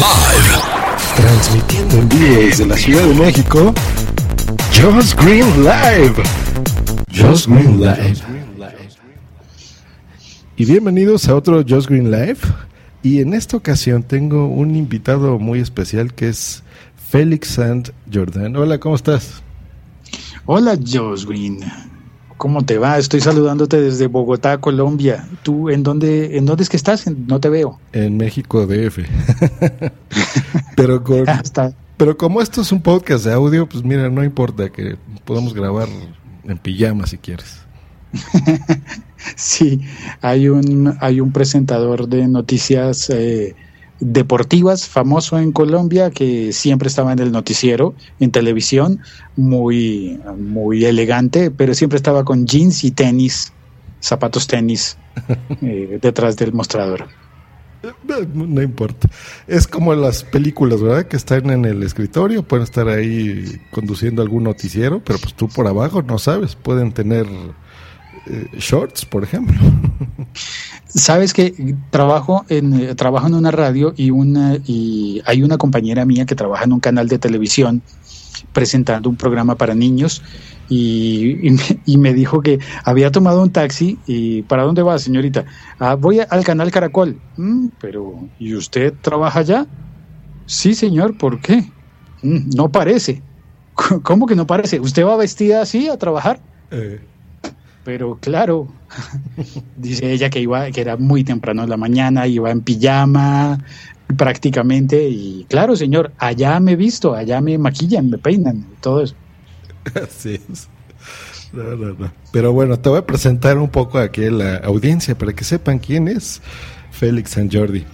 Live. Transmitiendo en vivo desde la Ciudad de México. Just Green Live. Just Green Live. Y bienvenidos a otro Just Green Live. Y en esta ocasión tengo un invitado muy especial que es Félix Sant Jordan. Hola, ¿cómo estás? Hola, Josh Green. ¿Cómo te va? Estoy saludándote desde Bogotá, Colombia. ¿Tú en dónde, en dónde es que estás? No te veo. En México DF. pero, con, Hasta- pero como esto es un podcast de audio, pues mira, no importa que podamos grabar en pijama si quieres. Sí, hay un, hay un presentador de noticias eh, deportivas famoso en Colombia que siempre estaba en el noticiero, en televisión, muy, muy elegante, pero siempre estaba con jeans y tenis, zapatos tenis, eh, detrás del mostrador. No, no importa. Es como las películas, ¿verdad? Que están en el escritorio, pueden estar ahí conduciendo algún noticiero, pero pues tú por abajo no sabes. Pueden tener eh, shorts, por ejemplo. Sabes que trabajo en eh, trabajo en una radio y una y hay una compañera mía que trabaja en un canal de televisión presentando un programa para niños y, y me, y me dijo que había tomado un taxi y ¿para dónde va, señorita? "Ah, voy al canal Caracol. "Mm, pero ¿y usted trabaja allá? Sí, señor, ¿por qué? "Mm, no parece. ¿Cómo que no parece? ¿Usted va vestida así a trabajar? Eh, Pero claro, dice ella que iba, que era muy temprano en la mañana, iba en pijama prácticamente, y claro, señor, allá me he visto, allá me maquillan, me peinan, todo eso. Así es. Pero bueno, te voy a presentar un poco aquí a la audiencia para que sepan quién es Félix San Jordi.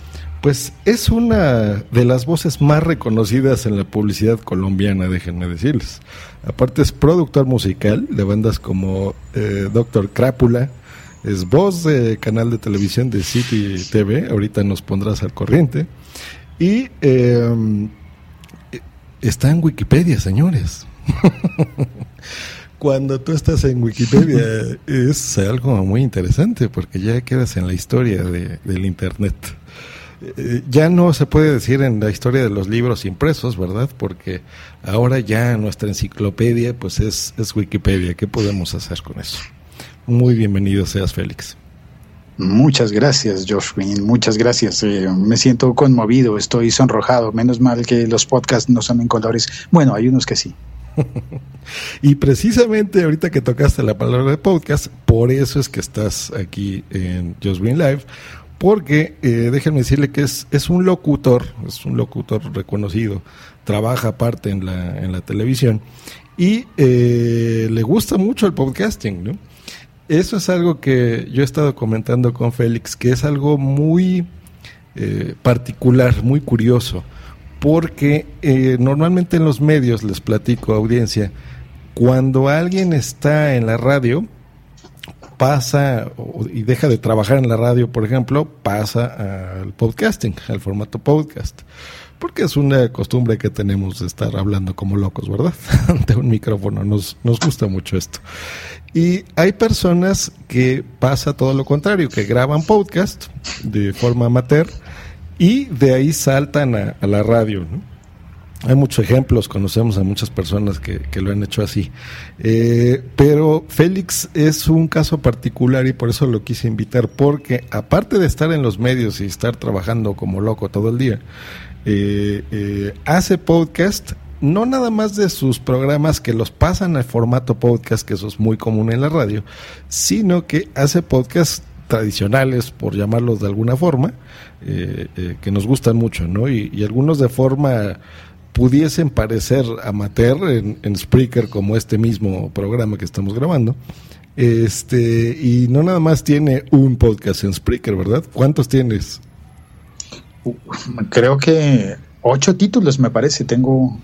Pues es una de las voces más reconocidas en la publicidad colombiana, déjenme decirles. Aparte es productor musical de bandas como eh, Doctor Crápula, es voz de canal de televisión de City TV, ahorita nos pondrás al corriente. Y em, está en Wikipedia, señores. Cuando tú estás en Wikipedia es algo muy interesante porque ya quedas en la historia de, del Internet. Eh, ya no se puede decir en la historia de los libros impresos, ¿verdad? Porque ahora ya nuestra enciclopedia pues es, es Wikipedia. ¿Qué podemos hacer con eso? Muy bienvenido seas, Félix. Muchas gracias, Josh Muchas gracias. Eh, me siento conmovido, estoy sonrojado. Menos mal que los podcasts no son en colores. Bueno, hay unos que sí. y precisamente ahorita que tocaste la palabra de podcast, por eso es que estás aquí en Green Live, porque eh, déjenme decirle que es, es un locutor, es un locutor reconocido, trabaja aparte en la, en la televisión y eh, le gusta mucho el podcasting, ¿no? Eso es algo que yo he estado comentando con Félix, que es algo muy eh, particular, muy curioso, porque normalmente en los medios, les platico audiencia, cuando alguien está en la radio, pasa y deja de trabajar en la radio, por ejemplo, pasa al podcasting, al formato podcast. Porque es una costumbre que tenemos de estar hablando como locos, ¿verdad? Ante un micrófono. Nos, nos gusta mucho esto. Y hay personas que pasa todo lo contrario, que graban podcast de forma amateur y de ahí saltan a, la radio. Hay muchos ejemplos, conocemos a muchas personas que, lo han hecho así. Eh, pero Félix es un caso particular y por eso lo quise invitar, porque aparte de estar en los medios y estar trabajando como loco todo el día, eh, eh, hace podcast no nada más de sus programas que los pasan al formato podcast, que eso es muy común en la radio, sino que hace podcasts tradicionales, por llamarlos de alguna forma, que nos gustan mucho, ¿no? Y, algunos de forma pudiesen parecer amateur en, en Spreaker, como este mismo programa que estamos grabando. Este, y no nada más tiene un podcast en Spreaker, ¿verdad? ¿Cuántos tienes? Creo que ocho títulos, me parece. Tengo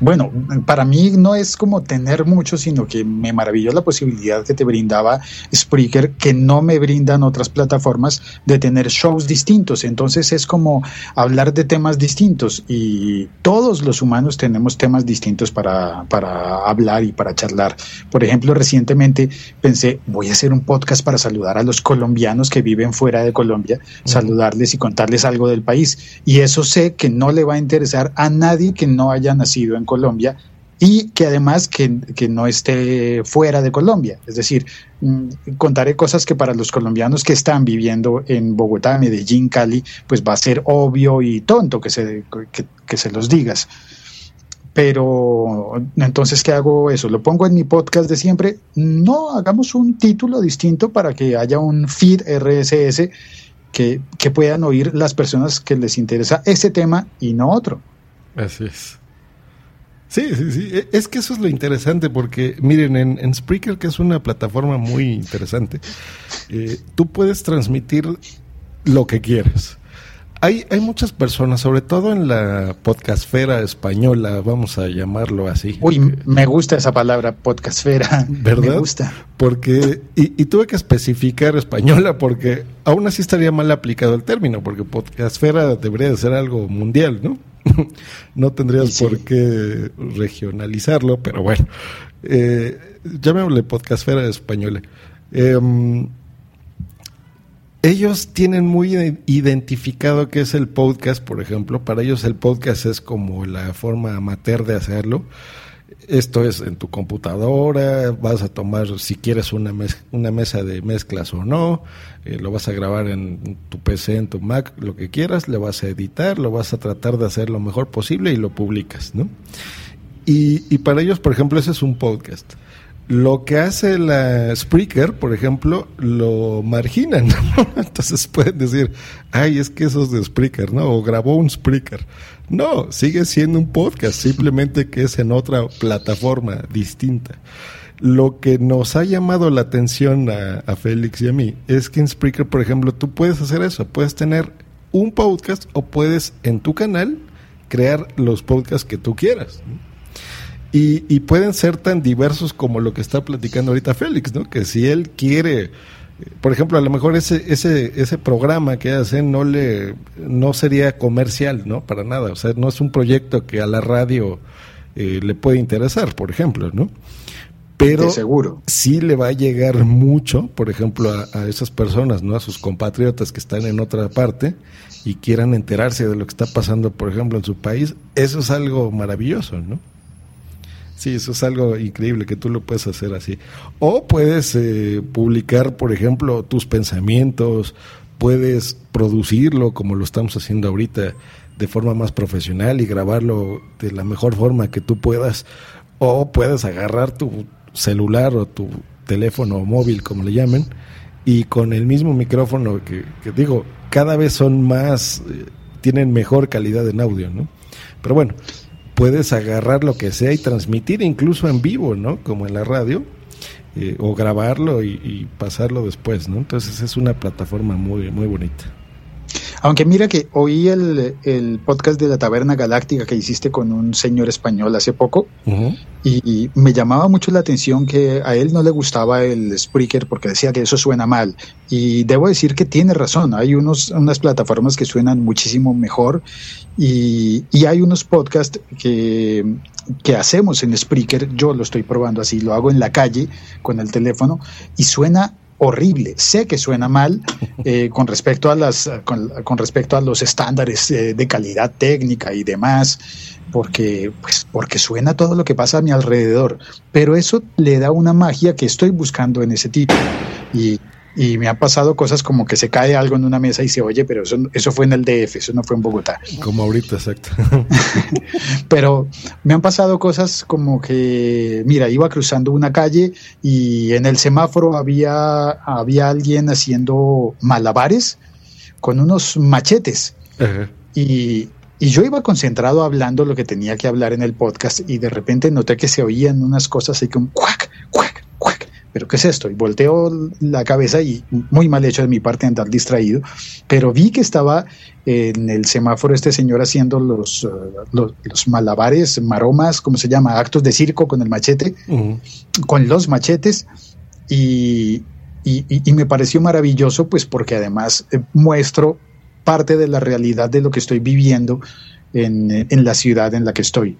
bueno, para mí no es como tener mucho, sino que me maravilló la posibilidad que te brindaba Spreaker, que no me brindan otras plataformas, de tener shows distintos. Entonces es como hablar de temas distintos y todos los humanos tenemos temas distintos para, para hablar y para charlar. Por ejemplo, recientemente pensé, voy a hacer un podcast para saludar a los colombianos que viven fuera de Colombia, saludarles y contarles algo del país. Y eso sé que no le va a interesar a nadie que no haya nacido en Colombia y que además que, no esté fuera de Colombia. Es decir, mm, contaré cosas que para los colombianos que están viviendo en Bogotá, Medellín, Cali, pues va a ser obvio y tonto que se, que, se los digas. Pero entonces, ¿qué hago eso? ¿Lo pongo en mi podcast de siempre? No, hagamos un título distinto para que haya un feed RSS que, que puedan oír las personas que les interesa ese tema y no otro. Así es. Sí, sí, sí. E, es que eso es lo interesante porque, miren, en, Spreaker, que es una plataforma muy interesante, eh, tú puedes transmitir lo que quieres. Hay, hay muchas personas, sobre todo en la podcastfera española, vamos a llamarlo así. Uy, me gusta esa palabra, podcastfera. ¿Verdad? Me gusta. Porque, y, y, tuve que especificar española porque aún así estaría mal aplicado el término, porque podcastfera debería de ser algo mundial, ¿no? no tendrías por qué regionalizarlo, pero bueno, eh, llamémosle podcastfera española. Em, ellos tienen muy identificado qué es el podcast, por ejemplo. Para ellos el podcast es como la forma amateur de hacerlo. Esto es en tu computadora, vas a tomar si quieres una, una mesa de mezclas o no, eh, lo vas a grabar en tu PC, en tu Mac, lo que quieras, le vas a editar, lo vas a tratar de hacer lo mejor posible y lo publicas, ¿no? Y, y para ellos, por ejemplo, ese es un podcast. Lo que hace la Spreaker, por ejemplo, lo marginan. Entonces pueden decir, ay, es que eso es de Spreaker, ¿no? O grabó un Spreaker. No, sigue siendo un podcast, simplemente que es en otra plataforma distinta. Lo que nos ha llamado la atención a, Félix y a mí es que en Spreaker, por ejemplo, tú puedes hacer eso, puedes tener un podcast o puedes en tu canal crear los podcasts que tú quieras. Y, y, pueden ser tan diversos como lo que está platicando ahorita Félix, ¿no? Que si él quiere, por ejemplo, a lo mejor ese, ese, ese programa que hace no le, no sería comercial, ¿no? Para nada. O sea, no es un proyecto que a la radio eh, le puede interesar, por ejemplo, ¿no? pero seguro. sí le va a llegar mucho, por ejemplo, a, esas personas, ¿no? A sus compatriotas que están en otra parte y quieran enterarse de lo que está pasando, por ejemplo, en su país. Eso es algo maravilloso, ¿no? Sí, eso es algo increíble que tú lo puedes hacer así. O puedes eh, publicar, por ejemplo, tus pensamientos, puedes producirlo como lo estamos haciendo ahorita de forma más profesional y grabarlo de la mejor forma que tú puedas. O puedes agarrar tu, celular o tu teléfono móvil, como le llamen, y con el mismo micrófono que, digo, cada vez son más, eh, tienen mejor calidad en audio, ¿no? Pero bueno, puedes agarrar lo que sea y transmitir incluso en vivo, ¿no? Como en la radio, eh, o grabarlo y, y, pasarlo después, ¿no? Entonces es una plataforma muy, muy bonita. Aunque mira que oí el, el, podcast de la Taberna Galáctica que hiciste con un señor español hace poco y, me llamaba mucho la atención que a él no le gustaba el Spreaker porque decía que eso suena mal. Y debo decir que tiene razón, hay unos, unas plataformas que suenan muchísimo mejor y, y hay unos podcasts que, que hacemos en Spreaker, yo lo estoy probando así, lo hago en la calle con el teléfono y suena horrible. Sé que suena mal eh, con respecto a las con, respecto a los estándares eh, de calidad técnica y demás, porque pues porque suena todo lo que pasa a mi alrededor. Pero eso le da una magia que estoy buscando en ese tipo y y me han pasado cosas como que se cae algo en una mesa y se oye, pero eso, eso fue en el DF, eso no fue en Bogotá. Como ahorita, exacto. pero me han pasado cosas como que, mira, iba cruzando una calle y en el semáforo había, había alguien haciendo malabares con unos machetes. Y, y yo iba concentrado hablando lo que tenía que hablar en el podcast y de repente noté que se oían unas cosas así como cuac, cuac, ¿pero qué es esto? Y volteo la cabeza y muy mal hecho de mi parte andar distraído, pero vi que estaba en el semáforo este señor haciendo los, uh, los, malabares, maromas, ¿cómo se llama? Actos de circo con el machete, con los machetes, y, y, me pareció maravilloso, pues porque además eh, muestro parte de la realidad de lo que estoy viviendo en, en la ciudad en la que estoy.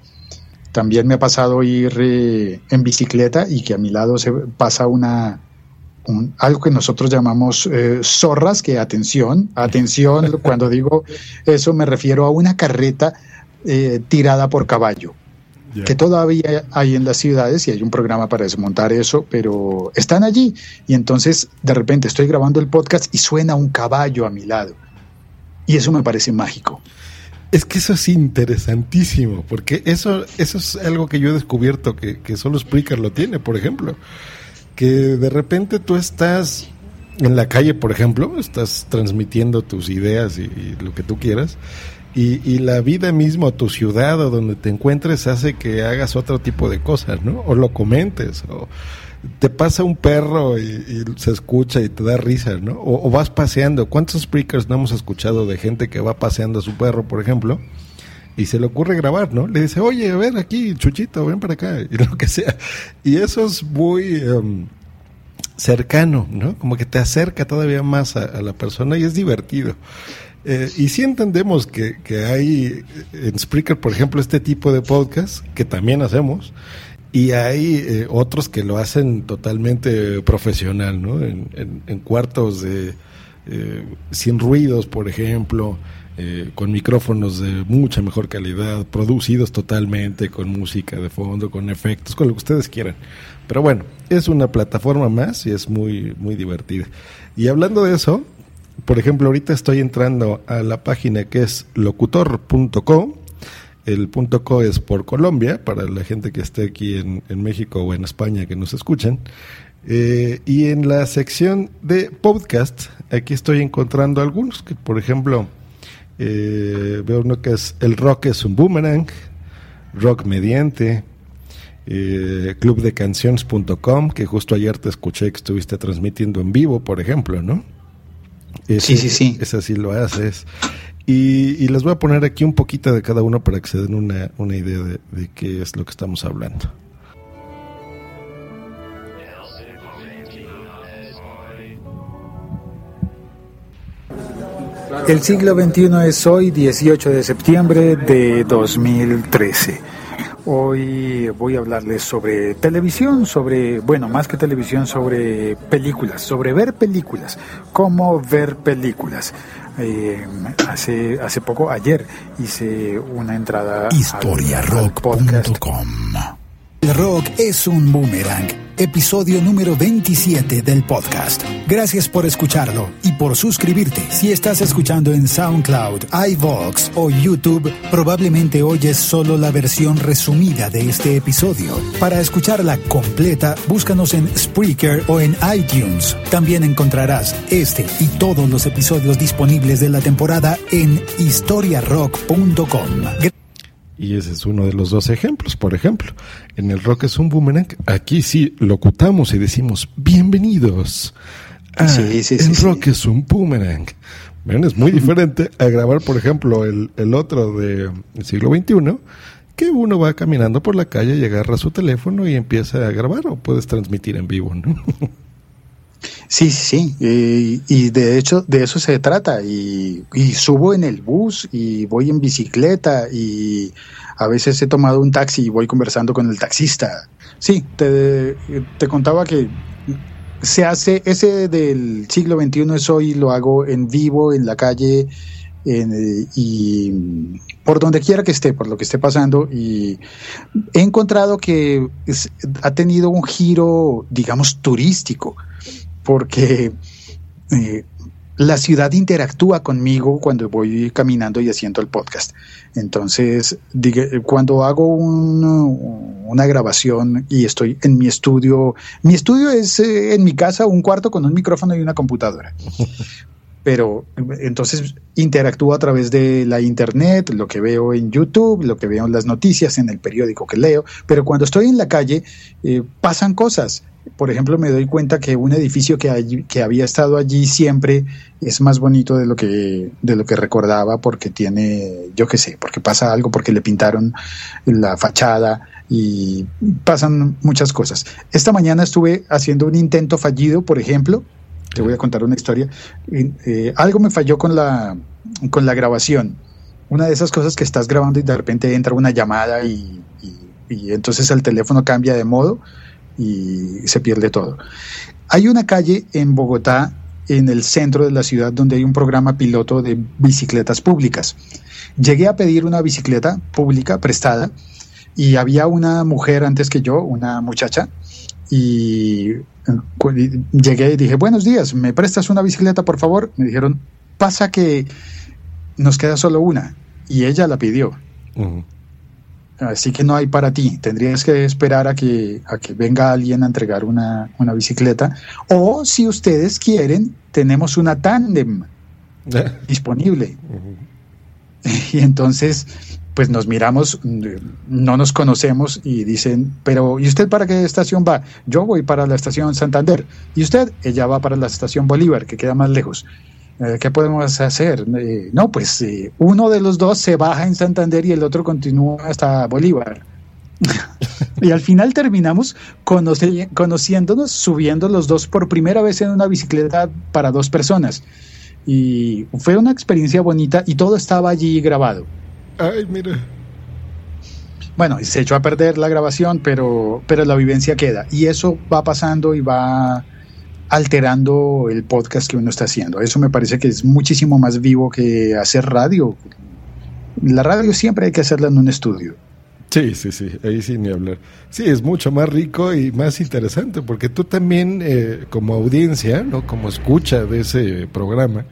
También me ha pasado ir eh, en bicicleta y que a mi lado se pasa una algo que nosotros llamamos eh, zorras, que atención, atención, cuando digo eso me refiero a una carreta eh, tirada por caballo. que todavía hay en las ciudades y hay un programa para desmontar eso, pero están allí y entonces de repente estoy grabando el podcast y suena un caballo a mi lado. Y eso me parece mágico. Es que eso es interesantísimo, porque eso, eso es algo que yo he descubierto que, que solo Spreaker lo tiene, por ejemplo. Que de repente tú estás en la calle, por ejemplo, estás transmitiendo tus ideas y, lo que tú quieras, y, y, la vida misma, tu ciudad o donde te encuentres hace que hagas otro tipo de cosas, ¿no? O lo comentes, o te pasa un perro y, se escucha y te da risa, ¿no? O, vas paseando. ¿Cuántos speakers no hemos escuchado de gente que va paseando a su perro, por ejemplo? Y se le ocurre grabar, ¿no? Le dice, oye, a ver aquí, Chuchito, ven para acá, y lo que sea. Y eso es muy em, cercano, ¿no? Como que te acerca todavía más a, la persona y es divertido. Eh, y sí entendemos que, que hay en Spreaker, por ejemplo, este tipo de podcast que también hacemos, y hay eh, otros que lo hacen totalmente profesional, ¿no? En, cuartos de eh, sin ruidos, por ejemplo, eh, con micrófonos de mucha mejor calidad, producidos totalmente, con música de fondo, con efectos, con lo que ustedes quieran. Pero bueno, es una plataforma más y es muy, muy divertida. Y hablando de eso, por ejemplo, ahorita estoy entrando a la página que es locutor.com el punto co es por Colombia, para la gente que esté aquí en, México o en España que nos escuchan. Eh, y en la sección de podcast, aquí estoy encontrando algunos, que por ejemplo, eh, veo uno que es El Rock es un Boomerang, Rock Mediante, eh, clubdecanciones.com, que justo ayer te escuché que estuviste transmitiendo en vivo, por ejemplo, ¿no? sí, sí, sí. Esa sí lo haces. Y, les voy a poner aquí un poquito de cada uno para que se den una, idea de, de qué es lo que estamos hablando. El siglo XXI es hoy, 18 de septiembre de 2013. Hoy voy a hablarles sobre televisión, sobre, bueno, más que televisión, sobre películas, sobre ver películas, cómo ver películas. Eh, hace, hace poco, ayer, hice una entrada historiarock.com. El rock es un boomerang episodio número 27 del podcast. Gracias por escucharlo y por suscribirte. Si estás escuchando en SoundCloud, iVoox o YouTube, probablemente oyes solo la versión resumida de este episodio. Para escucharla completa, búscanos en Spreaker o en iTunes. También encontrarás este y todos los episodios disponibles de la temporada en historiarock.com. Y ese es uno de los dos ejemplos. Por ejemplo, en el rock es un boomerang. Aquí sí locutamos y decimos bienvenidos. Ah, sí, sí, el rock es un boomerang. ¿Ven? Es muy diferente a grabar, por ejemplo, el, el otro del siglo XXI, que uno va caminando por la calle y agarra su teléfono y empieza a grabar o puedes transmitir en vivo, ¿no? Sí, sí, sí. y de hecho de eso se trata. Y, subo en el bus y voy en bicicleta y a veces he tomado un taxi y voy conversando con el taxista. Sí, te, te contaba que se hace, ese del siglo XXI es hoy, lo hago en vivo, en la calle, y por donde quiera que esté, por lo que esté pasando. Y he encontrado que ha tenido un giro, digamos, turístico porque eh, la ciudad interactúa conmigo cuando voy caminando y haciendo el podcast. Entonces, cuando hago una grabación y estoy en mi estudio, mi estudio es eh, en mi casa un cuarto con un micrófono y una computadora. Pero entonces interactúo a través de la internet, lo que veo en YouTube, lo que veo en las noticias, en el periódico que leo. Pero cuando estoy en la calle, eh, pasan cosas por ejemplo, me doy cuenta que un edificio que, había estado allí siempre es más bonito de lo que de lo que recordaba porque tiene, yo qué sé, porque pasa algo, porque le pintaron la fachada y pasan muchas cosas. Esta mañana estuve haciendo un intento fallido, por ejemplo, te voy a contar una historia. Eh, algo me falló con la con la grabación. Una de esas cosas que estás grabando y de repente entra una llamada y, y entonces el teléfono cambia de modo y se pierde todo. Hay una calle en Bogotá, en el centro de la ciudad, donde hay un programa piloto de bicicletas públicas. Llegué a pedir una bicicleta pública prestada y había una mujer antes que yo, una muchacha, y llegué y dije, buenos días, ¿me prestas una bicicleta, por favor? Me dijeron, pasa que nos queda solo una, y ella la pidió así que no hay para ti. Tendrías que esperar a que, a que venga alguien a entregar una, bicicleta. O si ustedes quieren, tenemos una tándem disponible. Y entonces, pues nos miramos, no nos conocemos y dicen, pero ¿y usted para qué estación va? Yo voy para la estación Santander. ¿Y usted? Ella va para la estación Bolívar, que queda más lejos. Eh, ¿Qué podemos hacer? Eh, no, pues eh, uno de los dos se baja en Santander y el otro continúa hasta Bolívar. y al final terminamos conociéndonos, subiendo los dos por primera vez en una bicicleta para dos personas. Y fue una experiencia bonita y todo estaba allí grabado. Ay, mira. Bueno, se echó a perder la grabación, pero, pero la vivencia queda. Y eso va pasando y va alterando el podcast que uno está haciendo. Eso me parece que es muchísimo más vivo que hacer radio. La radio siempre hay que hacerla en un estudio. Sí, sí, sí, ahí sí ni hablar. Sí, es mucho más rico y más interesante porque tú también eh, como audiencia, no como escucha de ese programa,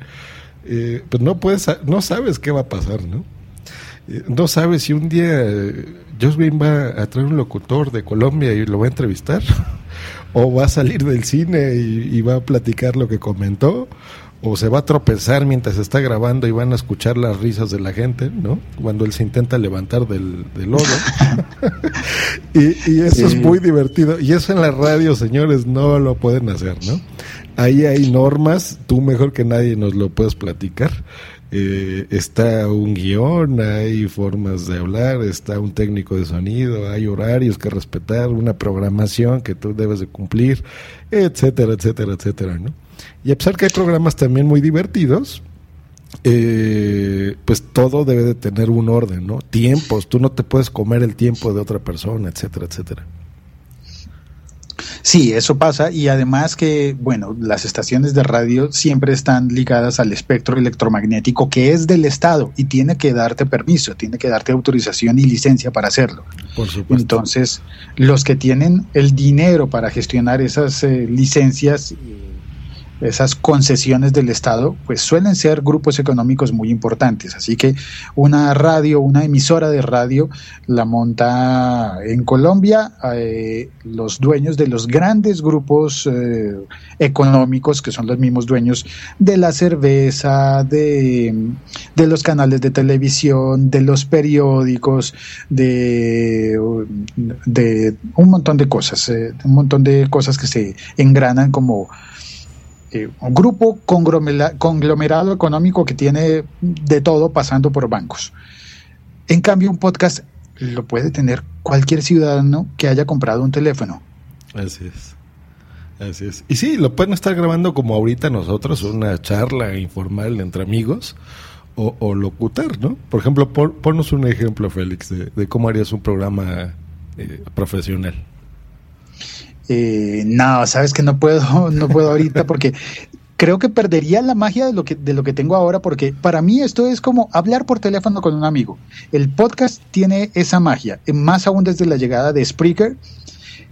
eh, pues no puedes, no sabes qué va a pasar, ¿no? Eh, no sabes si un día Joswin va a traer un locutor de Colombia y lo va a entrevistar o va a salir del cine y, va a platicar lo que comentó, o se va a tropezar mientras está grabando y van a escuchar las risas de la gente, ¿no? Cuando él se intenta levantar del, del lodo. y, eso es muy divertido. Y eso en la radio, señores, no lo pueden hacer, ¿no? Ahí hay normas, tú mejor que nadie nos lo puedes platicar. Eh, está un guion, hay formas de hablar, está un técnico de sonido, hay horarios que respetar, una programación que tú debes de cumplir, etcétera, etcétera, etcétera, ¿no? Y a pesar que hay programas también muy divertidos, eh, pues todo debe de tener un orden, ¿no? Tiempos, tú no te puedes comer el tiempo de otra persona, etcétera, etcétera. Sí, eso pasa y además que, bueno, las estaciones de radio siempre están ligadas al espectro electromagnético que es del Estado y tiene que darte permiso, tiene que darte autorización y licencia para hacerlo. Por supuesto. Entonces, los que tienen el dinero para gestionar esas eh, licencias esas concesiones del Estado, pues suelen ser grupos económicos muy importantes. Así que una radio, una emisora de radio, la monta en Colombia eh, los dueños de los grandes grupos eh, económicos, que son los mismos dueños de la cerveza, de, de los canales de televisión, de los periódicos, de, de un montón de cosas, eh, un montón de cosas que se engranan como eh, un grupo conglomerado económico que tiene de todo pasando por bancos. En cambio, un podcast lo puede tener cualquier ciudadano que haya comprado un teléfono. Así es. Así es. Y sí, lo pueden estar grabando como ahorita nosotros, una charla informal entre amigos o, locutar, ¿no? Por ejemplo, ponnos un ejemplo, Félix, de, cómo harías un programa eh, profesional. Eh, no, sabes que no puedo, no puedo ahorita porque creo que perdería la magia de lo que de lo que tengo ahora porque para mí esto es como hablar por teléfono con un amigo. El podcast tiene esa magia, más aún desde la llegada de Spreaker.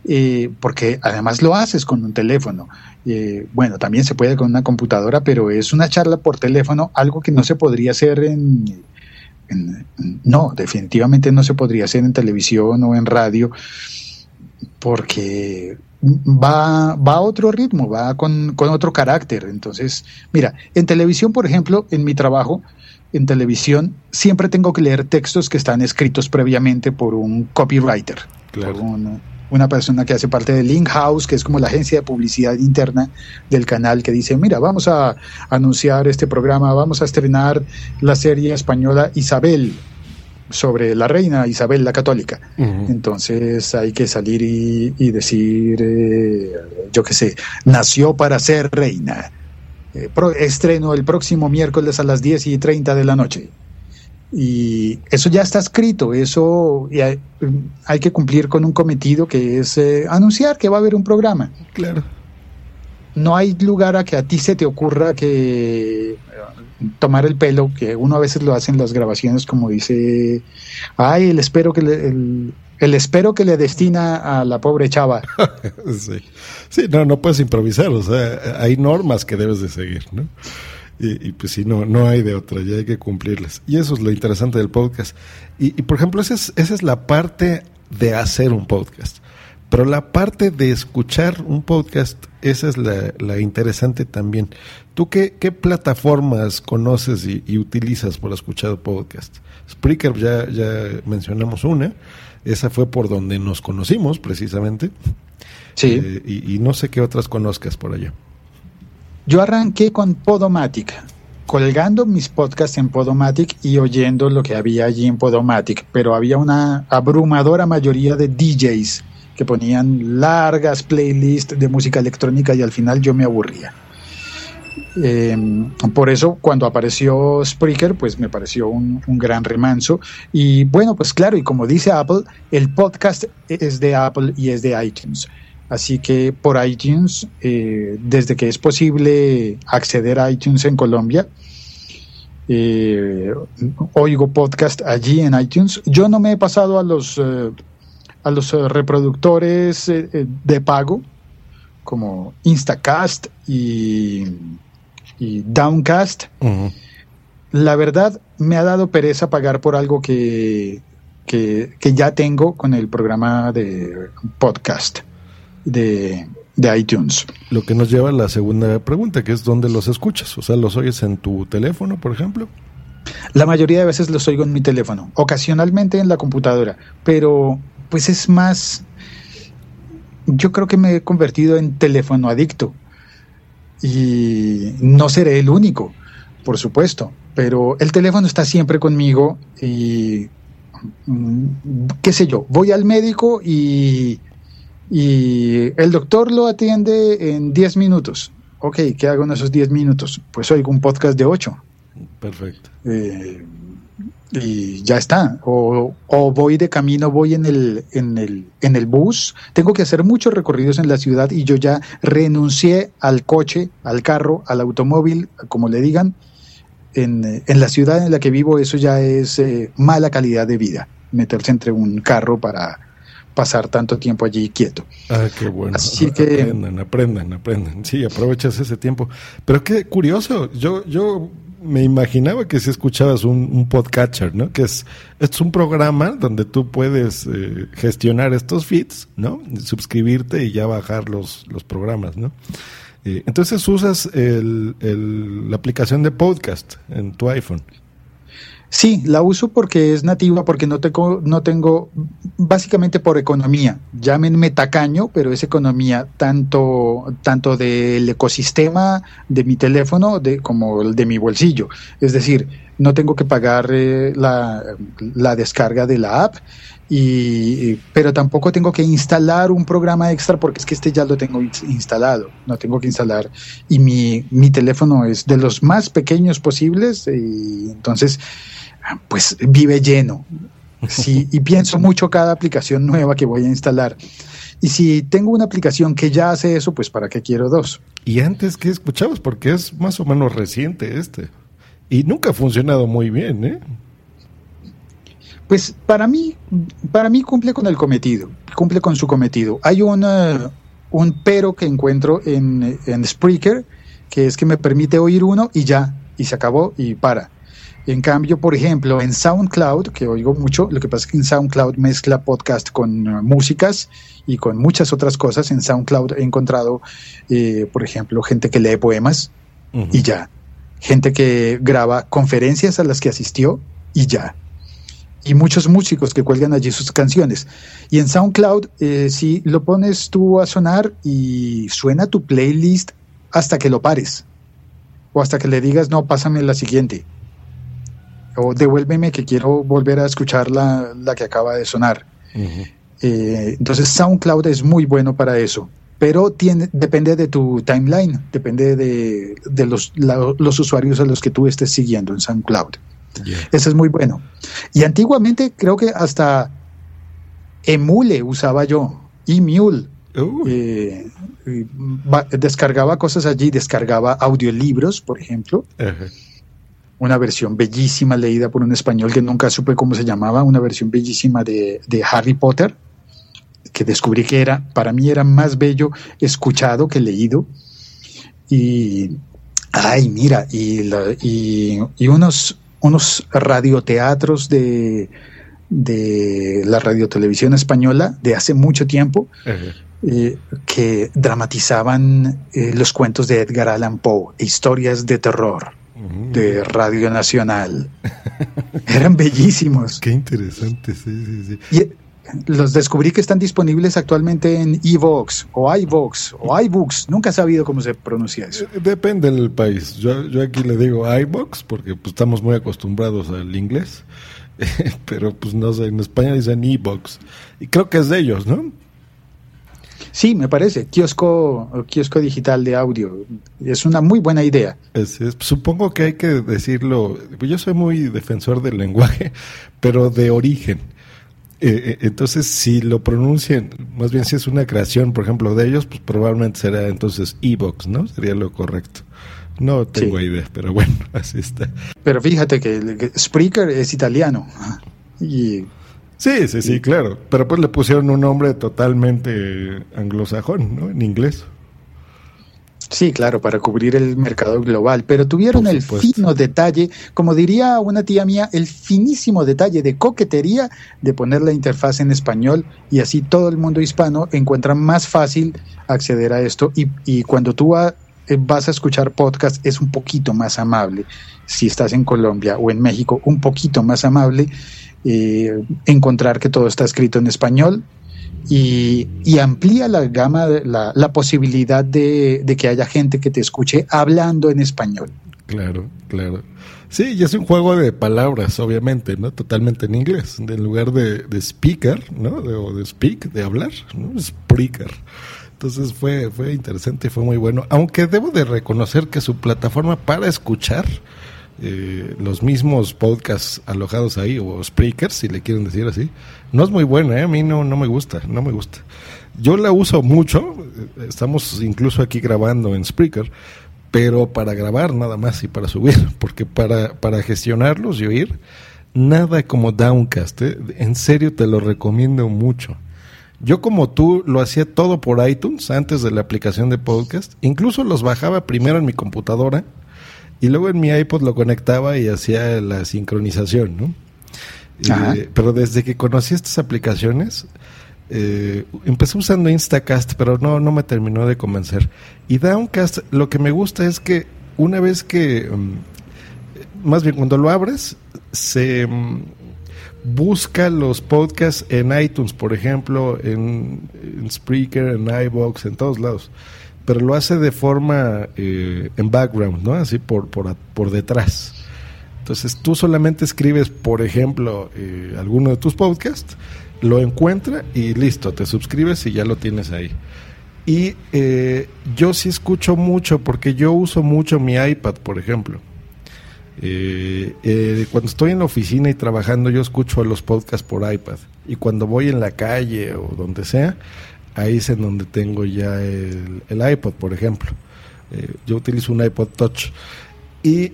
Eh, porque además lo haces con un teléfono. Eh, bueno, también se puede con una computadora, pero es una charla por teléfono, algo que no se podría hacer en, no, definitivamente no se podría hacer en televisión o en radio, porque va, va a otro ritmo, va con, otro carácter. Entonces, mira, en televisión, por ejemplo, en mi trabajo, en televisión, siempre tengo que leer textos que están escritos previamente por un copywriter, por una, persona que hace parte de Link House, que es como la agencia de publicidad interna del canal, que dice, mira, vamos a anunciar este programa, vamos a estrenar la serie española Isabel, sobre la reina Isabel la Católica. Entonces hay que salir y, decir, eh, yo qué sé, nació para ser reina. Eh, estreno el próximo miércoles a las 10 y 30 de la noche. Y eso ya está escrito, eso hay, que cumplir con un cometido que es eh, anunciar que va a haber un programa. Claro. No hay lugar a que a ti se te ocurra que tomar el pelo, que uno a veces lo hace en las grabaciones como dice, ay, el espero que le, el, espero que le destina a la pobre chava. sí. sí, no, no puedes improvisar, o sea, hay normas que debes de seguir, ¿no? Y, pues si no, no hay de otra, ya hay que cumplirlas. Y eso es lo interesante del podcast. Y, y por ejemplo, esa es, esa es la parte de hacer un podcast. Pero la parte de escuchar un podcast, esa es la, interesante también. ¿Tú qué, qué plataformas conoces y, utilizas por escuchar podcast? Spreaker ya, ya mencionamos una, esa fue por donde nos conocimos precisamente. Sí. Eh, y, y, no sé qué otras conozcas por allá. Yo arranqué con Podomatic, colgando mis podcasts en Podomatic y oyendo lo que había allí en Podomatic, pero había una abrumadora mayoría de DJs que ponían largas playlists de música electrónica y al final yo me aburría. Em, por eso cuando apareció Spreaker, pues me pareció un, gran remanso. Y bueno, pues claro, y como dice Apple, el podcast es de Apple y es de iTunes. Así que por iTunes, eh, desde que es posible acceder a iTunes en Colombia, eh, oigo podcast allí en iTunes. Yo no me he pasado a los eh, a los reproductores de pago como Instacast y, Downcast. La verdad me ha dado pereza pagar por algo que, que, ya tengo con el programa de podcast de, de iTunes. Lo que nos lleva a la segunda pregunta, que es dónde los escuchas. O sea, ¿los oyes en tu teléfono, por ejemplo? La mayoría de veces los oigo en mi teléfono, ocasionalmente en la computadora, pero pues es más, yo creo que me he convertido en teléfono adicto y no seré el único, por supuesto, pero el teléfono está siempre conmigo y mm, qué sé yo, voy al médico y, y el doctor lo atiende en 10 minutos. Ok, ¿qué hago en esos 10 minutos? Pues oigo un podcast de 8. Perfecto. Eh, y ya está. O, o, voy de camino, voy en el, en, el, en el bus. Tengo que hacer muchos recorridos en la ciudad y yo ya renuncié al coche, al carro, al automóvil, como le digan. En, en la ciudad en la que vivo eso ya es eh, mala calidad de vida, meterse entre un carro para pasar tanto tiempo allí quieto. Ah, qué bueno. Así que aprendan, aprendan, aprendan. Sí, aprovechas ese tiempo. Pero qué curioso. Yo, yo me imaginaba que si escuchabas un, un podcatcher, ¿no? Que es, es un programa donde tú puedes eh, gestionar estos feeds, ¿no? Suscribirte y ya bajar los, los programas, ¿no? Eh, entonces usas el, el, la aplicación de podcast en tu iPhone. Sí, la uso porque es nativa, porque no tengo, no tengo, básicamente por economía. Llámenme tacaño, pero es economía tanto, tanto del ecosistema de mi teléfono de, como el de mi bolsillo. Es decir, no tengo que pagar eh, la, la descarga de la app y pero tampoco tengo que instalar un programa extra porque es que este ya lo tengo instalado, no tengo que instalar y mi, mi teléfono es de los más pequeños posibles y entonces pues vive lleno. Sí, y pienso mucho cada aplicación nueva que voy a instalar. Y si tengo una aplicación que ya hace eso, pues ¿para qué quiero dos? ¿Y antes qué escuchabas? Porque es más o menos reciente este. Y nunca ha funcionado muy bien, ¿eh? Pues para mí, para mí cumple con el cometido, cumple con su cometido. Hay una, un pero que encuentro en, en Spreaker, que es que me permite oír uno y ya, y se acabó y para. En cambio, por ejemplo, en SoundCloud, que oigo mucho, lo que pasa es que en SoundCloud mezcla podcast con uh, músicas y con muchas otras cosas. En SoundCloud he encontrado, eh, por ejemplo, gente que lee poemas uh -huh. y ya. Gente que graba conferencias a las que asistió y ya y muchos músicos que cuelgan allí sus canciones. Y en SoundCloud, eh, si lo pones tú a sonar y suena tu playlist hasta que lo pares, o hasta que le digas, no, pásame la siguiente, o devuélveme que quiero volver a escuchar la, la que acaba de sonar. Uh -huh. eh, entonces SoundCloud es muy bueno para eso. Pero tiene, depende de tu timeline, depende de, de los, la, los usuarios a los que tú estés siguiendo en SoundCloud. Yeah. Eso es muy bueno. Y antiguamente creo que hasta Emule usaba yo, Emule. Uh. Eh, descargaba cosas allí, descargaba audiolibros, por ejemplo. Uh -huh. Una versión bellísima leída por un español que nunca supe cómo se llamaba, una versión bellísima de, de Harry Potter, que descubrí que era, para mí era más bello escuchado que leído. Y, ay, mira, y, la, y, y unos unos radioteatros de, de la radiotelevisión española de hace mucho tiempo eh, que dramatizaban eh, los cuentos de Edgar Allan Poe, historias de terror uh -huh. de Radio Nacional. Eran bellísimos. Qué interesante, sí, sí, sí. Y, los descubrí que están disponibles actualmente en iVox o iVox o iBooks. Nunca he sabido cómo se pronuncia eso. Depende del país. Yo, yo aquí le digo iVox porque pues, estamos muy acostumbrados al inglés. Pero pues no sé, en España dicen iVox. Y creo que es de ellos, ¿no? Sí, me parece. Kiosco, kiosco digital de audio. Es una muy buena idea. Es, es, supongo que hay que decirlo. Yo soy muy defensor del lenguaje, pero de origen eh, entonces, si lo pronuncian, más bien si es una creación, por ejemplo, de ellos, pues probablemente será entonces Evox, ¿no? Sería lo correcto. No tengo sí. idea, pero bueno, así está. Pero fíjate que, que Spreaker es italiano. Y, sí, sí, sí, y, claro. Pero pues le pusieron un nombre totalmente anglosajón, ¿no? En inglés. Sí, claro, para cubrir el mercado global, pero tuvieron el fino detalle, como diría una tía mía, el finísimo detalle de coquetería de poner la interfaz en español y así todo el mundo hispano encuentra más fácil acceder a esto. Y, y cuando tú eh, vas a escuchar podcast es un poquito más amable, si estás en Colombia o en México, un poquito más amable. Eh, encontrar que todo está escrito en español y, amplía la gama, la, la posibilidad de, que haya gente que te escuche hablando en español. Claro, claro. Sí, y es un juego de palabras, obviamente, ¿no? Totalmente en inglés. En lugar de, speaker, ¿no? De, o de speak, de hablar, ¿no? Speaker. Entonces fue, fue interesante y fue muy bueno. Aunque debo de reconocer que su plataforma para escuchar eh, los mismos podcasts alojados ahí, o speakers, si le quieren decir así, no es muy buena, ¿eh? a mí no, no me gusta, no me gusta. Yo la uso mucho, estamos incluso aquí grabando en Spreaker, pero para grabar nada más y para subir, porque para, para gestionarlos y oír, nada como Downcast, ¿eh? en serio te lo recomiendo mucho. Yo como tú lo hacía todo por iTunes antes de la aplicación de podcast, incluso los bajaba primero en mi computadora, y luego en mi iPod lo conectaba y hacía la sincronización, ¿no? Eh, pero desde que conocí estas aplicaciones, eh, empecé usando Instacast, pero no, no me terminó de convencer. Y Downcast, lo que me gusta es que una vez que, mm, más bien cuando lo abres, se mm, busca los podcasts en iTunes, por ejemplo, en, en Spreaker, en iBox, en todos lados pero lo hace de forma eh, en background, ¿no? Así por, por, por, detrás. Entonces tú solamente escribes, por ejemplo, eh, alguno de tus podcasts, lo encuentra y listo, te suscribes y ya lo tienes ahí. Y eh, yo sí escucho mucho porque yo uso mucho mi iPad, por ejemplo. cuando estoy en la oficina y trabajando, yo escucho los podcasts por iPad. Y cuando voy en la calle o donde sea, ahí es en donde tengo ya el, iPod, por ejemplo. Eh, yo utilizo un iPod Touch. Y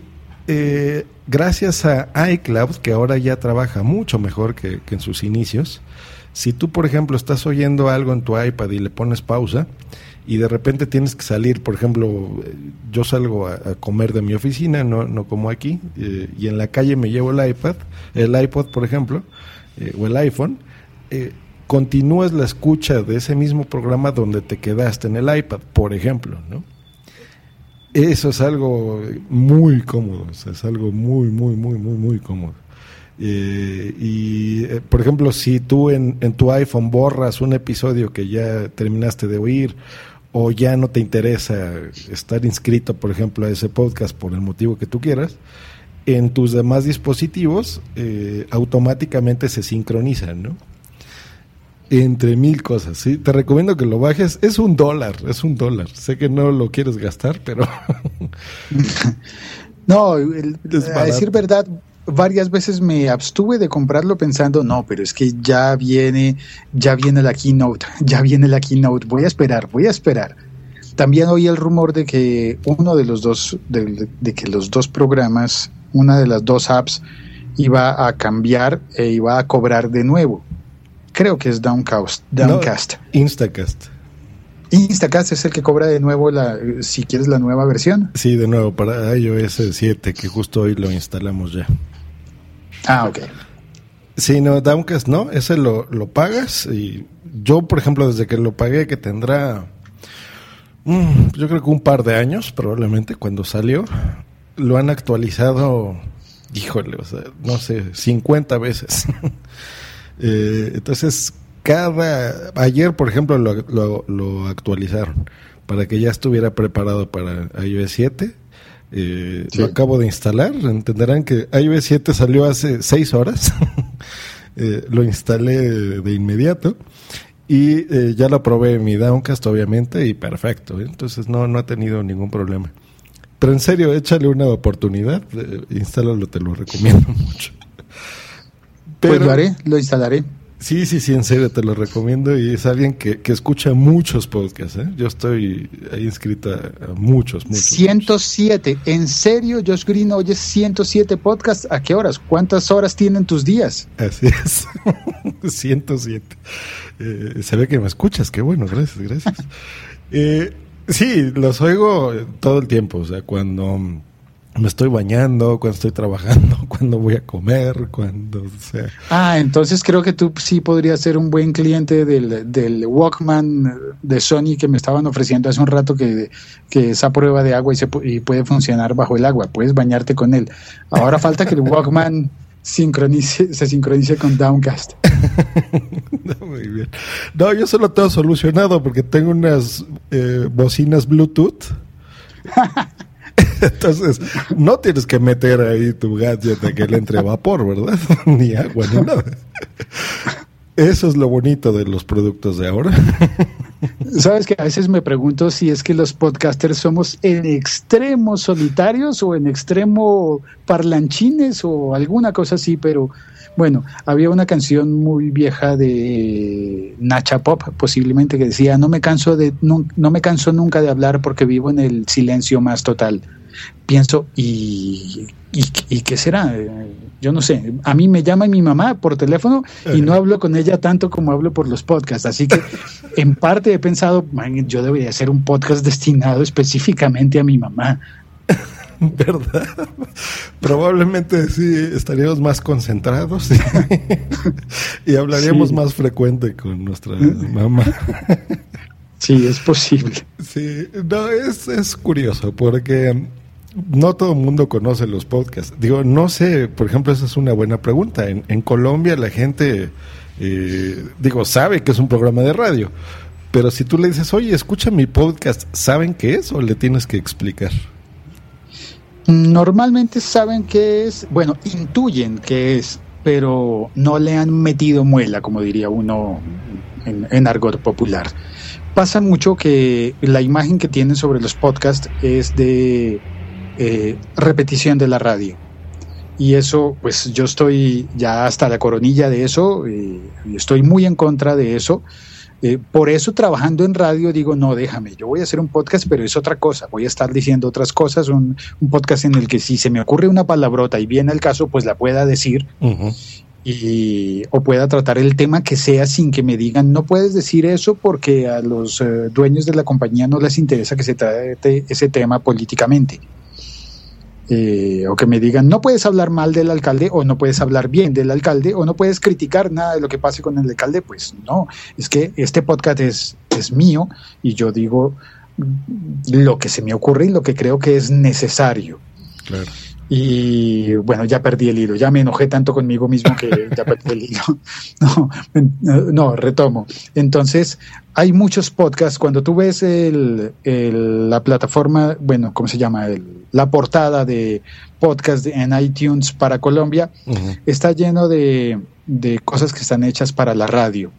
eh, gracias a iCloud, que ahora ya trabaja mucho mejor que, en sus inicios, si tú, por ejemplo, estás oyendo algo en tu iPad y le pones pausa, y de repente tienes que salir, por ejemplo, yo salgo a, comer de mi oficina, no, no como aquí, eh, y en la calle me llevo el iPad, el iPod, por ejemplo, o el iPhone, continúas la escucha de ese mismo programa donde te quedaste en el iPad, por ejemplo, ¿no? Eso es algo muy cómodo, es algo muy, muy, muy, muy, muy cómodo. Eh, y, eh, por ejemplo, si tú en, en, tu iPhone borras un episodio que ya terminaste de oír o ya no te interesa estar inscrito, por ejemplo, a ese podcast por el motivo que tú quieras, en tus demás dispositivos eh, automáticamente se sincronizan, ¿no? Entre mil cosas. ¿sí? Te recomiendo que lo bajes. Es un dólar, es un dólar. Sé que no lo quieres gastar, pero... no, a decir verdad, varias veces me abstuve de comprarlo pensando, no, pero es que ya viene, ya viene la keynote, ya viene la keynote, voy a esperar, voy a esperar. También oí el rumor de que uno de los dos, de, de que los dos programas, una de las dos apps, iba a cambiar e iba a cobrar de nuevo. Creo que es Downcast. Downcast. Instacast. Instacast es el que cobra de nuevo la, si quieres la nueva versión. Sí, de nuevo para iOS 7, que justo hoy lo instalamos ya. Ah, ok. Sí, no, Downcast no, ese lo, lo pagas y yo, por ejemplo, desde que lo pagué, que tendrá, mm, yo creo que un par de años probablemente cuando salió, lo han actualizado, híjole, o sea, no sé, 50 veces. Eh, entonces, cada. Ayer, por ejemplo, lo, lo, actualizaron para que ya estuviera preparado para iOS 7. Eh, Lo acabo de instalar. Entenderán que iOS 7 salió hace 6 horas. eh, lo instalé de, inmediato. Y eh, ya lo probé en mi Downcast, obviamente, y perfecto. Entonces no, no ha tenido ningún problema. Pero en serio, échale una oportunidad. Instálalo, te lo recomiendo mucho pues lo haré, lo instalaré. Sí, sí, sí, en serio, te lo recomiendo y es alguien que, escucha muchos podcasts. ¿eh? Yo estoy ahí inscrito a, muchos, muchos. 107, en serio, Josh Green oye 107 podcasts. ¿A qué horas? ¿Cuántas horas tienen tus días? Así es, 107. Eh, se ve que me escuchas, qué bueno, gracias, gracias. Eh, Sí, los oigo todo el tiempo, o sea, cuando me estoy bañando, cuando estoy trabajando, cuando voy a comer, cuando sea. Ah, entonces creo que tú sí podrías ser un buen cliente del, del Walkman de Sony que me estaban ofreciendo hace un rato que, que esa prueba de agua y, se, y puede funcionar bajo el agua, puedes bañarte con él. Ahora falta que el Walkman sincronice, se sincronice con Downcast. no, muy bien. No, yo solo tengo solucionado porque tengo unas eh, bocinas Bluetooth. Entonces, no tienes que meter ahí tu gadget a que le entre vapor, ¿verdad? ni agua, ni nada. Eso es lo bonito de los productos de ahora. Sabes que a veces me pregunto si es que los podcasters somos en extremo solitarios o en extremo parlanchines o alguna cosa así, pero bueno, había una canción muy vieja de Nacha Pop, posiblemente que decía no me canso de no, no me canso nunca de hablar porque vivo en el silencio más total. Pienso y ¿Y, qué será? Yo no sé. A mí me llama mi mamá por teléfono y no hablo con ella tanto como hablo por los podcasts. Así que en parte he pensado, yo debería hacer un podcast destinado específicamente a mi mamá. ¿Verdad? Probablemente sí estaríamos más concentrados y, hablaríamos más frecuente con nuestra mamá. Sí, es posible. Sí, no, es, es curioso porque no todo el mundo conoce los podcasts. Digo, no sé, por ejemplo, esa es una buena pregunta. En, Colombia la gente, eh, digo, sabe que es un programa de radio, pero si tú le dices, oye, escucha mi podcast, ¿saben qué es o le tienes que explicar? Normalmente saben qué es, bueno, intuyen qué es, pero no le han metido muela, como diría uno en, en argot popular. Pasa mucho que la imagen que tienen sobre los podcasts es de eh, repetición de la radio. Y eso, pues yo estoy ya hasta la coronilla de eso, y estoy muy en contra de eso. Eh, por eso trabajando en radio digo, no, déjame, yo voy a hacer un podcast, pero es otra cosa, voy a estar diciendo otras cosas, un, podcast en el que si se me ocurre una palabrota y viene el caso, pues la pueda decir. Y, o pueda tratar el tema que sea sin que me digan no puedes decir eso porque a los eh, dueños de la compañía no les interesa que se trate ese tema políticamente. Eh, o que me digan no puedes hablar mal del alcalde o no puedes hablar bien del alcalde o no puedes criticar nada de lo que pase con el alcalde, pues no, es que este podcast es, es mío y yo digo lo que se me ocurre y lo que creo que es necesario. Claro. Y bueno, ya perdí el hilo, ya me enojé tanto conmigo mismo que ya perdí el hilo. No, no, retomo. Entonces, hay muchos podcasts. Cuando tú ves el, la plataforma, bueno, ¿cómo se llama? El, la portada de podcast en iTunes para Colombia, está lleno de, de cosas que están hechas para la radio.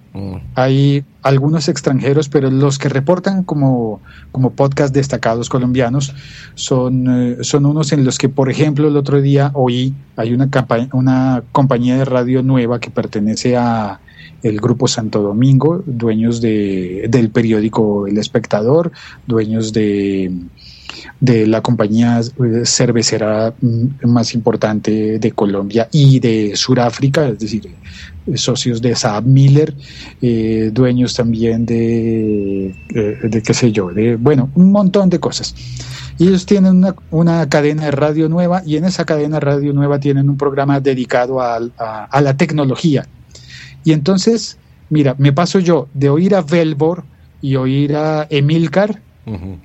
Hay algunos extranjeros, pero los que reportan como, como podcast destacados colombianos son, eh, son unos en los que, por ejemplo, el otro día oí, hay una, una compañía de radio nueva que pertenece a el Grupo Santo Domingo, dueños de, del periódico El Espectador, dueños de de la compañía eh, cervecera mm, más importante de Colombia y de Sudáfrica, es decir, eh, socios de Saab Miller, eh, dueños también de, qué sé yo, de, bueno, un montón de cosas. Ellos tienen una, una, cadena de radio nueva y en esa cadena de radio nueva tienen un programa dedicado a, la tecnología. Y entonces, mira, me paso yo de oír a Velbor y oír a Emilcar,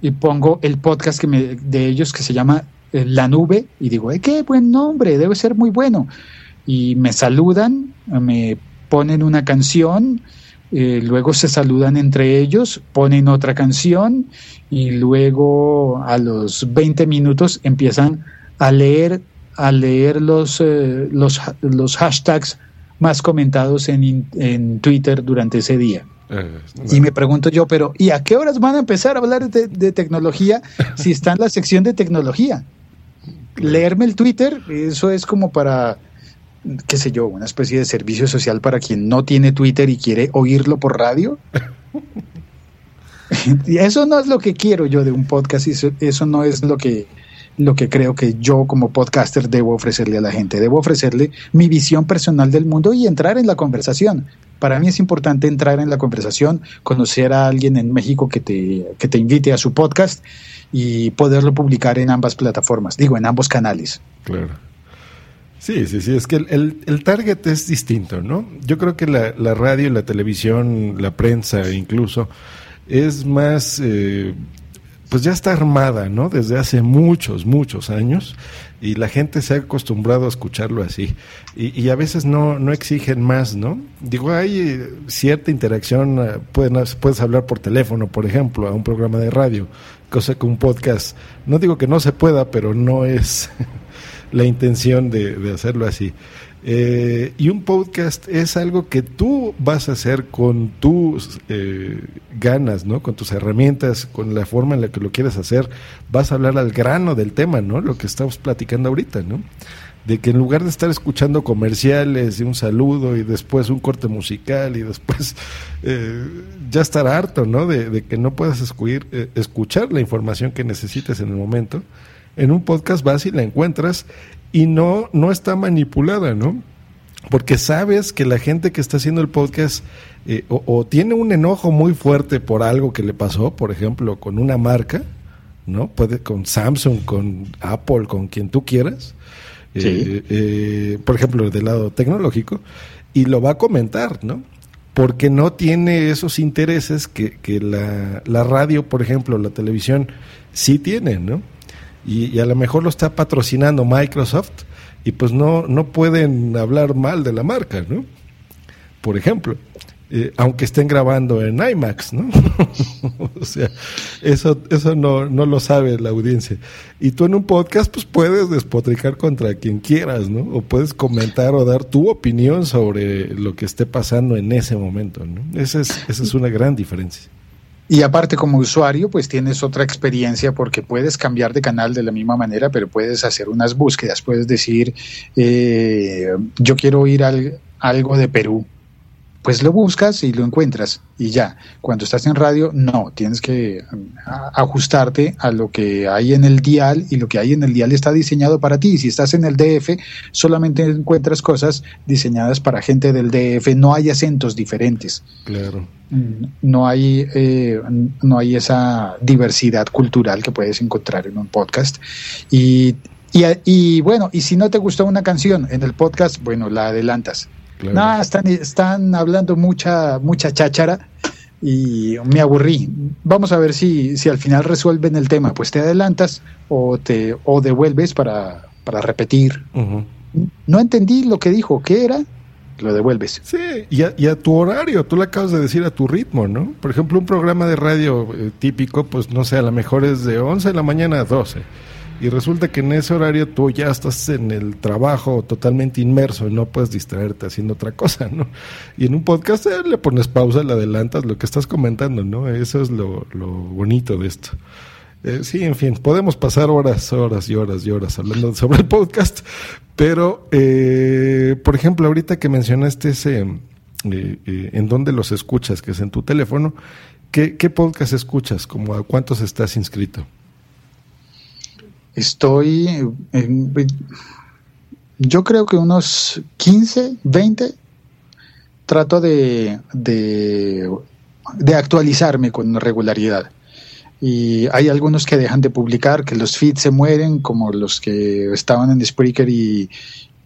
y pongo el podcast que me, de ellos que se llama eh, La Nube y digo, eh, qué buen nombre, debe ser muy bueno. Y me saludan, me ponen una canción, eh, luego se saludan entre ellos, ponen otra canción y luego a los 20 minutos empiezan a leer, a leer los, los, los hashtags más comentados en, en Twitter durante ese día. Eh, y me pregunto yo, pero ¿y a qué horas van a empezar a hablar de, tecnología si está en la sección de tecnología? Leerme el Twitter, eso es como para, qué sé yo, una especie de servicio social para quien no tiene Twitter y quiere oírlo por radio. y eso no es lo que quiero yo de un podcast, eso, eso no es lo que lo que creo que yo como podcaster debo ofrecerle a la gente. Debo ofrecerle mi visión personal del mundo y entrar en la conversación. Para mí es importante entrar en la conversación, conocer a alguien en México que te, que te invite a su podcast y poderlo publicar en ambas plataformas, digo, en ambos canales. Claro. Sí, sí, sí, es que el, el, target es distinto, ¿no? Yo creo que la, la, radio, la televisión, la prensa incluso, es más, eh, pues ya está armada, ¿no? Desde hace muchos, muchos años y la gente se ha acostumbrado a escucharlo así y, a veces no, no exigen más, ¿no? Digo, hay eh, cierta interacción, eh, puedes, puedes hablar por teléfono, por ejemplo, a un programa de radio, cosa que un podcast, no digo que no se pueda, pero no es la intención de, de hacerlo así. Eh, y un podcast es algo que tú vas a hacer con tus eh, ganas, ¿no? Con tus herramientas, con la forma en la que lo quieres hacer. Vas a hablar al grano del tema, ¿no? Lo que estamos platicando ahorita, ¿no? De que en lugar de estar escuchando comerciales y un saludo y después un corte musical y después eh, ya estar harto, ¿no? De, de que no puedas escuchar, eh, escuchar la información que necesites en el momento en un podcast vas y la encuentras y no, no está manipulada, ¿no? Porque sabes que la gente que está haciendo el podcast eh, o, tiene un enojo muy fuerte por algo que le pasó, por ejemplo, con una marca, ¿no? Puede con Samsung, con Apple, con quien tú quieras. Eh, eh, por ejemplo, del lado tecnológico, y lo va a comentar, ¿no? Porque no tiene esos intereses que, que la, la radio, por ejemplo, la televisión, sí tiene, ¿no? Y, a lo mejor lo está patrocinando Microsoft y pues no, no pueden hablar mal de la marca, ¿no? Por ejemplo, eh, aunque estén grabando en IMAX, ¿no? o sea, eso, eso no, no lo sabe la audiencia. Y tú en un podcast, pues puedes despotricar contra quien quieras, ¿no? O puedes comentar o dar tu opinión sobre lo que esté pasando en ese momento, ¿no? Esa es, esa es una gran diferencia. Y aparte como usuario, pues tienes otra experiencia porque puedes cambiar de canal de la misma manera, pero puedes hacer unas búsquedas, puedes decir, eh, yo quiero ir al, algo de Perú, pues lo buscas y lo encuentras y ya. Cuando estás en radio, no, tienes que ajustarte a lo que hay en el dial y lo que hay en el dial está diseñado para ti. Si estás en el DF, solamente encuentras cosas diseñadas para gente del DF, no hay acentos diferentes. Claro. Mm, no hay, eh, no hay esa diversidad cultural que puedes encontrar en un podcast. Y, y, y bueno, y si no te gustó una canción en el podcast, bueno, la adelantas no, están, están hablando mucha, mucha cháchara y me aburrí. Vamos a ver si, si al final resuelven el tema. Pues te adelantas o te o devuelves para, para repetir. No entendí lo que dijo. ¿Qué era? Lo devuelves. Sí, y a, y a, tu horario, tú le acabas de decir a tu ritmo, ¿no? Por ejemplo, un programa de radio eh, típico, pues no sé, a lo mejor es de 11 de la mañana a 12 y resulta que en ese horario tú ya estás en el trabajo totalmente inmerso y no puedes distraerte haciendo otra cosa, ¿no? Y en un podcast eh, le pones pausa, le adelantas lo que estás comentando, ¿no? Eso es lo, lo bonito de esto. Eh, sí, en fin, podemos pasar horas, horas y horas y horas hablando sobre el podcast, pero, eh, por ejemplo, ahorita que mencionaste ese, en dónde los escuchas, que es en tu teléfono, ¿qué, qué podcast escuchas? ¿Como a cuántos estás inscrito? Estoy, en, yo creo que unos 15, 20, trato de, de, de actualizarme con regularidad. Y hay algunos que dejan de publicar, que los feeds se mueren, como los que estaban en Spreaker y,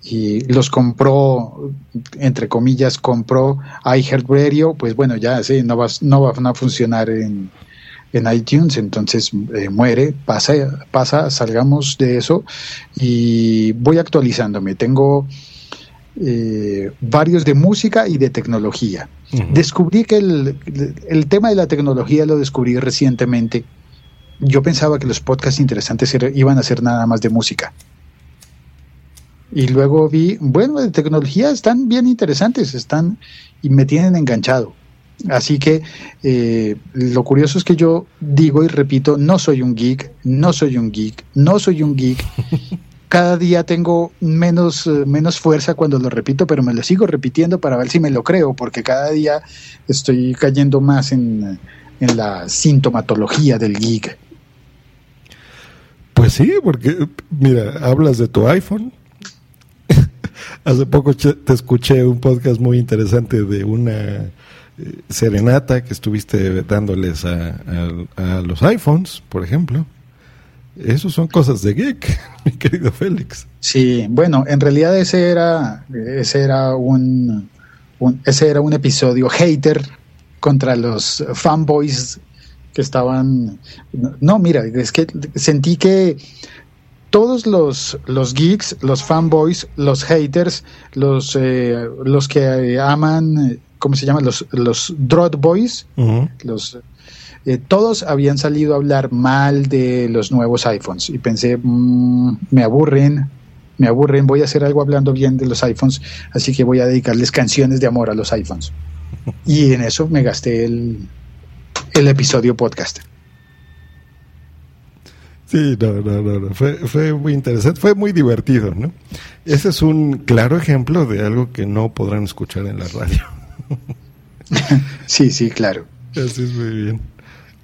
y los compró, entre comillas, compró iHeartRadio, pues bueno, ya sí, no, va, no van a funcionar en, en iTunes, entonces eh, muere, pasa, pasa, salgamos de eso y voy actualizándome. Tengo eh, varios de música y de tecnología. Descubrí que el, el, tema de la tecnología lo descubrí recientemente. Yo pensaba que los podcasts interesantes iban a ser nada más de música. Y luego vi, bueno, de tecnología están bien interesantes, están y me tienen enganchado. Así que eh, lo curioso es que yo digo y repito, no soy un geek, no soy un geek, no soy un geek. Cada día tengo menos, eh, menos fuerza cuando lo repito, pero me lo sigo repitiendo para ver si me lo creo, porque cada día estoy cayendo más en, en la sintomatología del geek. Pues sí, porque mira, hablas de tu iPhone. Hace poco te escuché un podcast muy interesante de una eh, serenata que estuviste dándoles a, los iPhones, por ejemplo. Esos son cosas de geek, mi querido Félix. Sí, bueno, en realidad ese era, ese era un, ese era un episodio hater contra los fanboys que estaban. No, mira, es que sentí que todos los, los geeks, los fanboys, los haters, los, eh, los que aman, ¿cómo se llama? Los, los Drot Boys, los, eh, todos habían salido a hablar mal de los nuevos iPhones y pensé, mm, me aburren, me aburren, voy a hacer algo hablando bien de los iPhones, así que voy a dedicarles canciones de amor a los iPhones. Y en eso me gasté el, el episodio podcast. Sí, no, no, no, Fue, fue muy interesante, fue muy divertido, ¿no? Ese es un claro ejemplo de algo que no podrán escuchar en la radio. sí, sí, claro. Así es muy bien.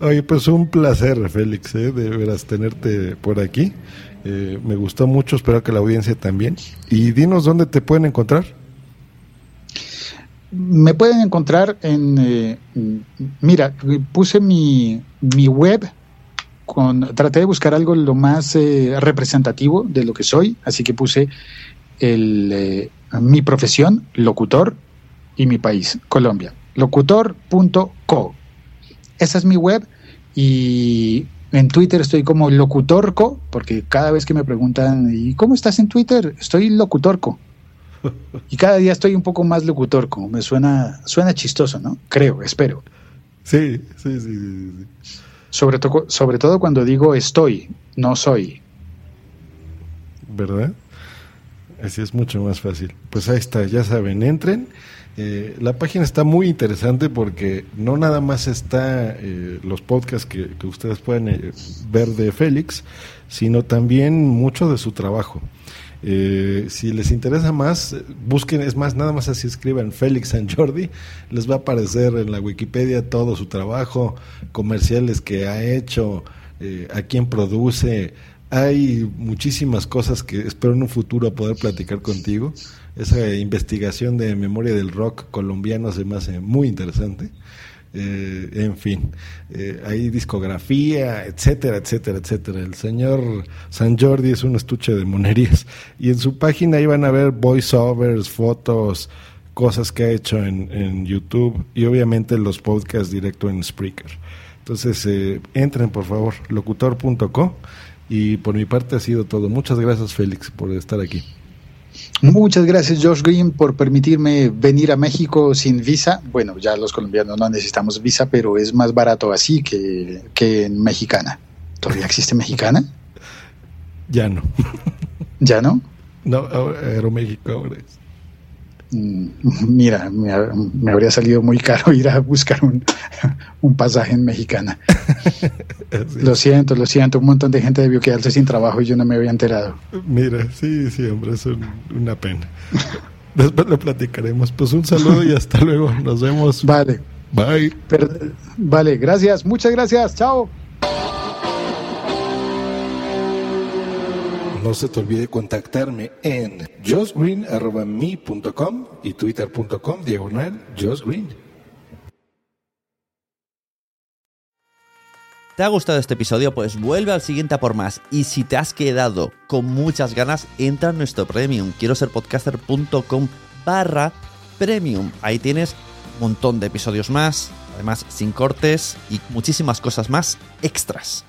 Oye, pues un placer, Félix, ¿eh? de veras tenerte por aquí. Eh, me gustó mucho, espero que la audiencia también. Y dinos dónde te pueden encontrar. Me pueden encontrar en, eh, mira, puse mi, mi web, con, traté de buscar algo lo más eh, representativo de lo que soy, así que puse el, eh, mi profesión, locutor, y mi país, Colombia, locutor.co. Esa es mi web y en Twitter estoy como locutorco, porque cada vez que me preguntan, ¿y cómo estás en Twitter? Estoy locutorco. Y cada día estoy un poco más locutor, como me suena, suena chistoso, ¿no? Creo, espero. Sí, sí, sí, sí. Sobre, todo sobre todo cuando digo estoy, no soy. ¿Verdad? Así es mucho más fácil. Pues ahí está, ya saben, entren. Eh, la página está muy interesante porque no nada más está eh, los podcasts que, ustedes pueden eh, ver de Félix, sino también mucho de su trabajo. Eh, si les interesa más, busquen, es más, nada más así escriban Félix San Jordi, les va a aparecer en la Wikipedia todo su trabajo, comerciales que ha hecho, eh, a quién produce. Hay muchísimas cosas que espero en un futuro poder platicar contigo. Esa investigación de memoria del rock colombiano se me hace muy interesante. Eh, en fin, eh, hay discografía, etcétera, etcétera, etcétera. El señor San Jordi es un estuche de monerías y en su página ahí van a ver voiceovers, fotos, cosas que ha hecho en, YouTube y obviamente los podcasts directo en Spreaker. Entonces, eh, entren por favor, locutor.co y por mi parte ha sido todo. Muchas gracias Félix por estar aquí. Muchas gracias, Josh Green, por permitirme venir a México sin visa. Bueno, ya los colombianos no necesitamos visa, pero es más barato así que, que en Mexicana. ¿Todavía existe Mexicana? Ya no. ¿Ya no? No, Aeroméxico ahora es. Mm, mira, me, habría salido muy caro ir a buscar un, un pasaje en mexicana. Lo siento, lo siento. Un montón de gente debió quedarse sin trabajo y yo no me había enterado. Mira, sí, sí, hombre, es una pena. Después lo platicaremos. Pues un saludo y hasta luego. Nos vemos. Vale. Bye. vale, gracias. Muchas gracias. Chao. No se te olvide contactarme en josgreen.me.com y twitter.com diagonal josgreen. ¿Te ha gustado este episodio? Pues vuelve al siguiente a por más. Y si te has quedado con muchas ganas, entra en nuestro premium. Quiero ser podcaster.com barra premium. Ahí tienes un montón de episodios más, además sin cortes y muchísimas cosas más extras.